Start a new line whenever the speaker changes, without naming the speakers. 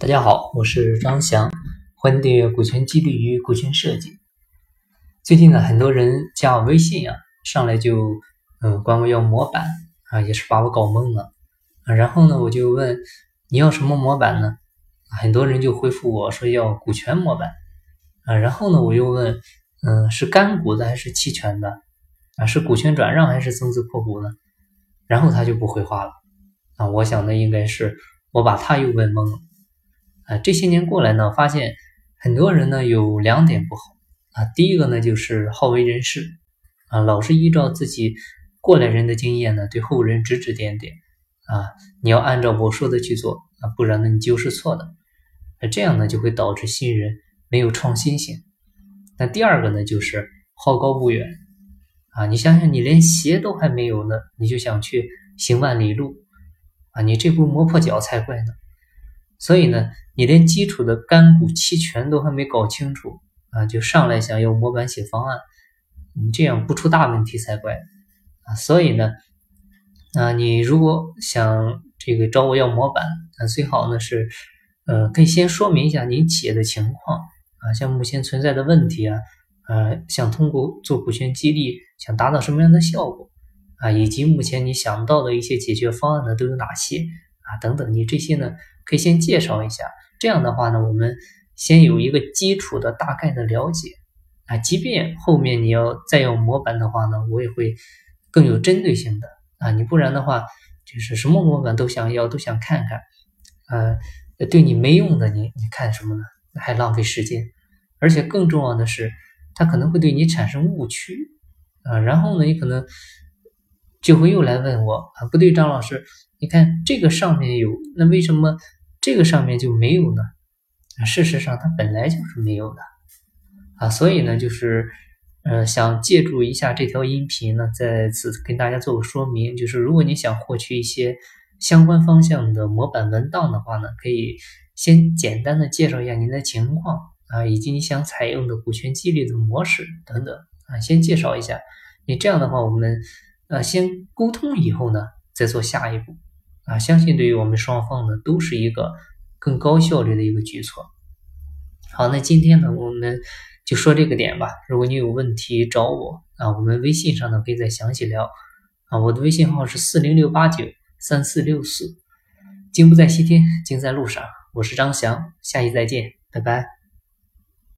大家好，我是张翔，欢迎订阅《股权激励与股权设计》。最近呢，很多人加我微信啊，上来就嗯管我要模板啊，也是把我搞懵了。然后呢，我就问你要什么模板呢？很多人就回复我说要股权模板啊。然后呢，我又问嗯是干股的还是期权的啊？是股权转让还是增资扩股呢？然后他就不回话了啊。我想呢，应该是我把他又问懵了。啊，这些年过来呢，发现很多人呢有两点不好啊。第一个呢就是好为人师啊，老是依照自己过来人的经验呢，对后人指指点点啊。你要按照我说的去做啊，不然呢你就是错的。那这样呢就会导致新人没有创新性。那第二个呢就是好高骛远啊。你想想，你连鞋都还没有呢，你就想去行万里路啊？你这不磨破脚才怪呢。所以呢，你连基础的干股期权都还没搞清楚啊，就上来想要模板写方案，你这样不出大问题才怪啊！所以呢，啊，你如果想这个找我要模板，那最好呢是，呃，可以先说明一下您企业的情况啊，像目前存在的问题啊，呃，想通过做股权激励，想达到什么样的效果啊，以及目前你想到的一些解决方案呢都有哪些啊，等等，你这些呢。可以先介绍一下，这样的话呢，我们先有一个基础的大概的了解啊。即便后面你要再用模板的话呢，我也会更有针对性的啊。你不然的话，就是什么模板都想要，都想看看，呃，对你没用的，你你看什么呢？还浪费时间，而且更重要的是，它可能会对你产生误区啊。然后呢，你可能就会又来问我啊，不对，张老师，你看这个上面有，那为什么？这个上面就没有呢，啊，事实上它本来就是没有的，啊，所以呢，就是，呃，想借助一下这条音频呢，再次跟大家做个说明，就是如果你想获取一些相关方向的模板文档的话呢，可以先简单的介绍一下您的情况啊，以及你想采用的股权激励的模式等等啊，先介绍一下，你这样的话，我们呃先沟通以后呢，再做下一步。啊，相信对于我们双方呢，都是一个更高效率的一个举措。好，那今天呢，我们就说这个点吧。如果你有问题找我啊，我们微信上呢可以再详细聊啊。我的微信号是四零六八九三四六四。金不在西天，金在路上。我是张翔，下期再见，拜拜。